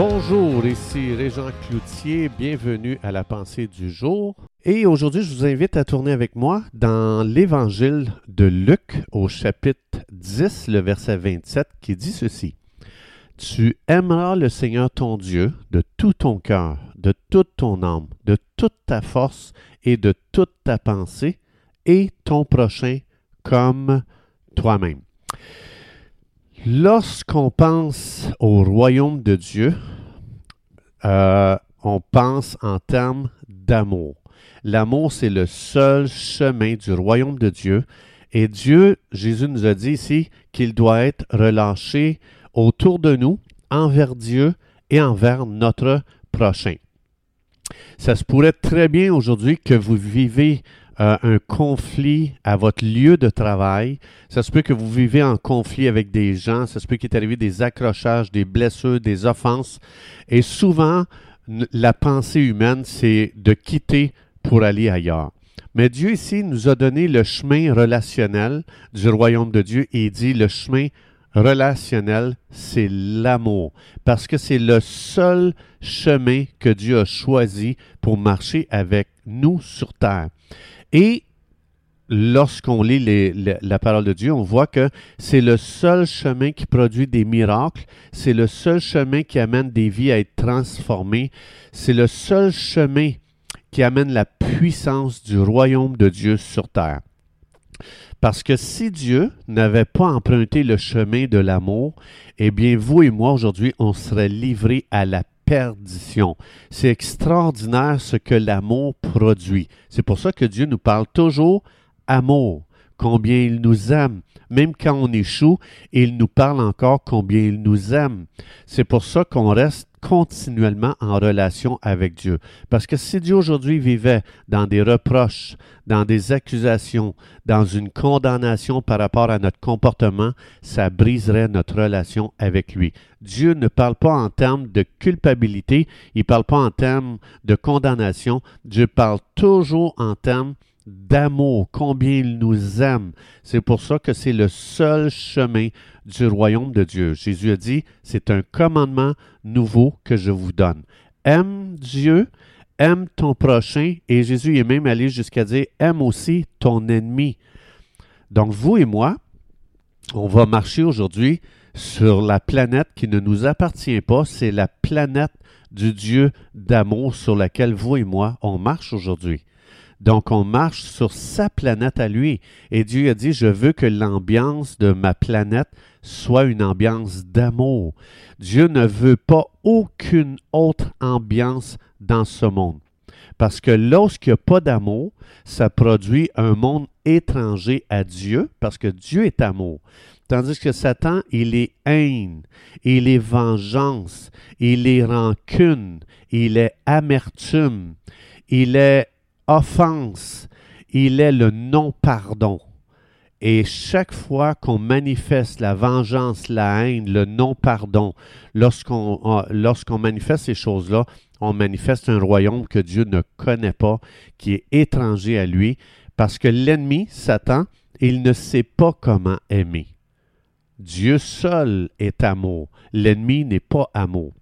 Bonjour, ici Régent Cloutier, bienvenue à la pensée du jour. Et aujourd'hui, je vous invite à tourner avec moi dans l'évangile de Luc au chapitre 10, le verset 27, qui dit ceci. Tu aimeras le Seigneur ton Dieu de tout ton cœur, de toute ton âme, de toute ta force et de toute ta pensée, et ton prochain comme toi-même. Lorsqu'on pense au royaume de Dieu, euh, on pense en termes d'amour. L'amour, c'est le seul chemin du royaume de Dieu. Et Dieu, Jésus nous a dit ici qu'il doit être relâché autour de nous, envers Dieu et envers notre prochain. Ça se pourrait très bien aujourd'hui que vous vivez euh, un conflit à votre lieu de travail. Ça se peut que vous vivez en conflit avec des gens. Ça se peut qu'il est arrivé des accrochages, des blessures, des offenses. Et souvent, la pensée humaine, c'est de quitter pour aller ailleurs. Mais Dieu ici nous a donné le chemin relationnel du royaume de Dieu et dit le chemin relationnel, c'est l'amour. Parce que c'est le seul chemin que Dieu a choisi pour marcher avec nous sur terre. Et lorsqu'on lit la parole de Dieu, on voit que c'est le seul chemin qui produit des miracles, c'est le seul chemin qui amène des vies à être transformées, c'est le seul chemin qui amène la puissance du royaume de Dieu sur terre. Parce que si Dieu n'avait pas emprunté le chemin de l'amour, eh bien, vous et moi, aujourd'hui, on serait livrés à la perdition. C'est extraordinaire ce que l'amour produit. C'est pour ça que Dieu nous parle toujours amour, combien il nous aime. Même quand on échoue, il nous parle encore combien il nous aime. C'est pour ça qu'on reste continuellement en relation avec Dieu. Parce que si Dieu aujourd'hui vivait dans des reproches, dans des accusations, dans une condamnation par rapport à notre comportement, ça briserait notre relation avec lui. Dieu ne parle pas en termes de culpabilité, il ne parle pas en termes de condamnation, Dieu parle toujours en termes d'amour, combien il nous aime. C'est pour ça que c'est le seul chemin du royaume de Dieu. Jésus a dit, c'est un commandement nouveau que je vous donne. Aime Dieu, aime ton prochain, et Jésus est même allé jusqu'à dire, aime aussi ton ennemi. Donc vous et moi, on va marcher aujourd'hui sur la planète qui ne nous appartient pas, c'est la planète du Dieu d'amour sur laquelle vous et moi, on marche aujourd'hui. Donc, on marche sur sa planète à lui. Et Dieu a dit, je veux que l'ambiance de ma planète soit une ambiance d'amour. Dieu ne veut pas aucune autre ambiance dans ce monde. Parce que lorsqu'il n'y a pas d'amour, ça produit un monde étranger à Dieu, parce que Dieu est amour. Tandis que Satan, il est haine, il est vengeance, il est rancune, il est amertume, il est offense, il est le non-pardon. Et chaque fois qu'on manifeste la vengeance, la haine, le non-pardon, lorsqu'on lorsqu'on manifeste ces choses-là, on manifeste un royaume que Dieu ne connaît pas, qui est étranger à lui, parce que l'ennemi, Satan, il ne sait pas comment aimer. Dieu seul est amour. L'ennemi n'est pas amour.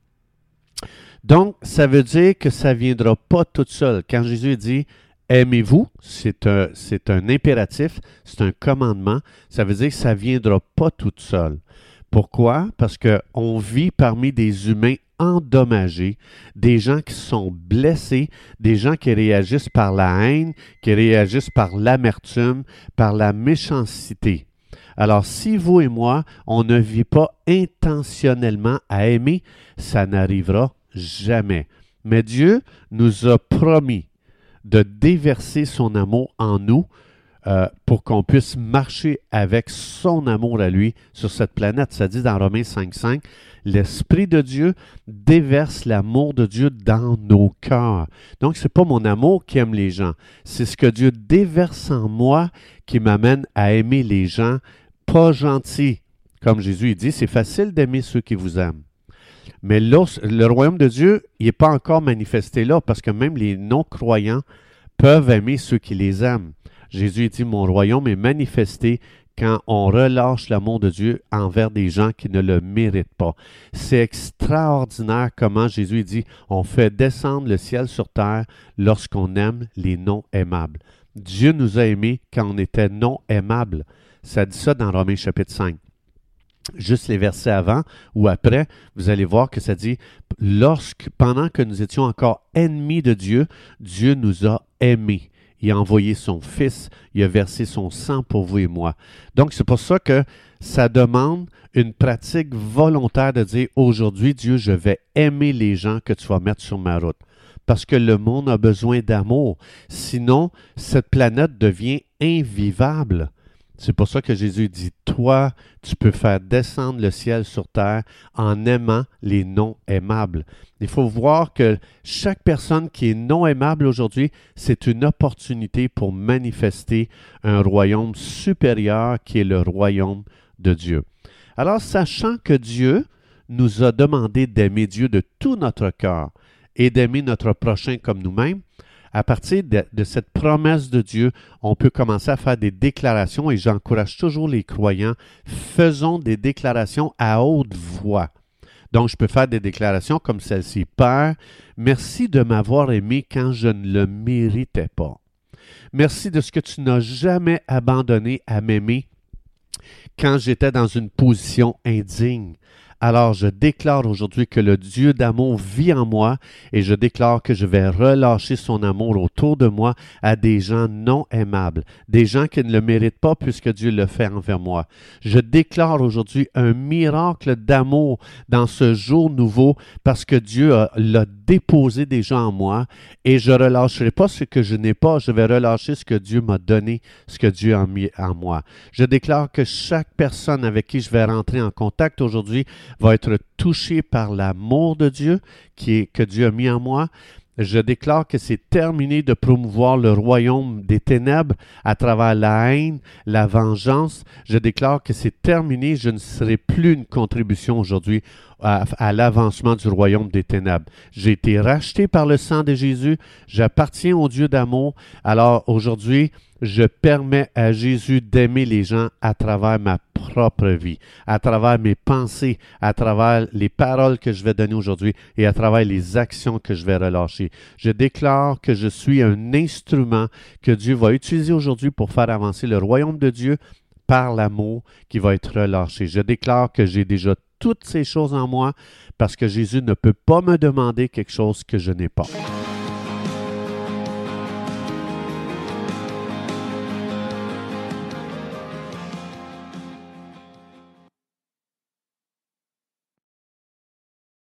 Donc, ça veut dire que ça ne viendra pas tout seul. Quand Jésus dit Aimez-vous, c'est un, impératif, c'est un commandement. Ça veut dire que ça ne viendra pas tout seul. Pourquoi? Parce qu'on vit parmi des humains endommagés, des gens qui sont blessés, des gens qui réagissent par la haine, qui réagissent par l'amertume, par la méchanceté. Alors, si vous et moi, on ne vit pas intentionnellement à aimer, ça n'arrivera jamais. Mais Dieu nous a promis de déverser son amour en nous euh, pour qu'on puisse marcher avec son amour à lui sur cette planète. Ça dit dans Romains 5.5, l'Esprit de Dieu déverse l'amour de Dieu dans nos cœurs. Donc, ce n'est pas mon amour qui aime les gens, c'est ce que Dieu déverse en moi qui m'amène à aimer les gens pas gentils. Comme Jésus dit, c'est facile d'aimer ceux qui vous aiment. Mais le royaume de Dieu, il n'est pas encore manifesté là, parce que même les non-croyants peuvent aimer ceux qui les aiment. Jésus dit, mon royaume est manifesté, quand on relâche l'amour de Dieu envers des gens qui ne le méritent pas. C'est extraordinaire comment Jésus dit, on fait descendre le ciel sur terre lorsqu'on aime les non aimables. Dieu nous a aimés quand on était non aimables. Ça dit ça dans Romains chapitre 5 juste les versets avant ou après, vous allez voir que ça dit lorsque pendant que nous étions encore ennemis de Dieu, Dieu nous a aimés. Il a envoyé son Fils, il a versé son sang pour vous et moi. Donc c'est pour ça que ça demande une pratique volontaire de dire aujourd'hui Dieu, je vais aimer les gens que tu vas mettre sur ma route. Parce que le monde a besoin d'amour. Sinon, cette planète devient invivable. C'est pour ça que Jésus dit, toi, tu peux faire descendre le ciel sur terre en aimant les non aimables. Il faut voir que chaque personne qui est non aimable aujourd'hui, c'est une opportunité pour manifester un royaume supérieur qui est le royaume de Dieu. Alors, sachant que Dieu nous a demandé d'aimer Dieu de tout notre cœur et d'aimer notre prochain comme nous-mêmes, à partir de, cette promesse de Dieu, on peut commencer à faire des déclarations et j'encourage toujours les croyants, faisons des déclarations à haute voix. Donc, je peux faire des déclarations comme celle-ci. Père, merci de m'avoir aimé quand je ne le méritais pas. Merci de ce que tu n'as jamais abandonné à m'aimer quand j'étais dans une position indigne. Alors je déclare aujourd'hui que le Dieu d'amour vit en moi et je déclare que je vais relâcher son amour autour de moi à des gens non aimables, des gens qui ne le méritent pas puisque Dieu le fait envers moi. Je déclare aujourd'hui un miracle d'amour dans ce jour nouveau parce que Dieu l'a déposé déjà en moi et je relâcherai pas ce que je n'ai pas, je vais relâcher ce que Dieu m'a donné, ce que Dieu a mis en moi. Je déclare que chaque personne avec qui je vais rentrer en contact aujourd'hui va être touché par l'amour de Dieu qui est, que Dieu a mis en moi. Je déclare que c'est terminé de promouvoir le royaume des ténèbres à travers la haine, la vengeance. Je déclare que c'est terminé. Je ne serai plus une contribution aujourd'hui à, à l'avancement du royaume des ténèbres. J'ai été racheté par le sang de Jésus. J'appartiens au Dieu d'amour. Alors aujourd'hui, je permets à Jésus d'aimer les gens à travers ma propre vie, à travers mes pensées, à travers les paroles que je vais donner aujourd'hui et à travers les actions que je vais relâcher. Je déclare que je suis un instrument que Dieu va utiliser aujourd'hui pour faire avancer le royaume de Dieu par l'amour qui va être relâché. Je déclare que j'ai déjà toutes ces choses en moi parce que Jésus ne peut pas me demander quelque chose que je n'ai pas.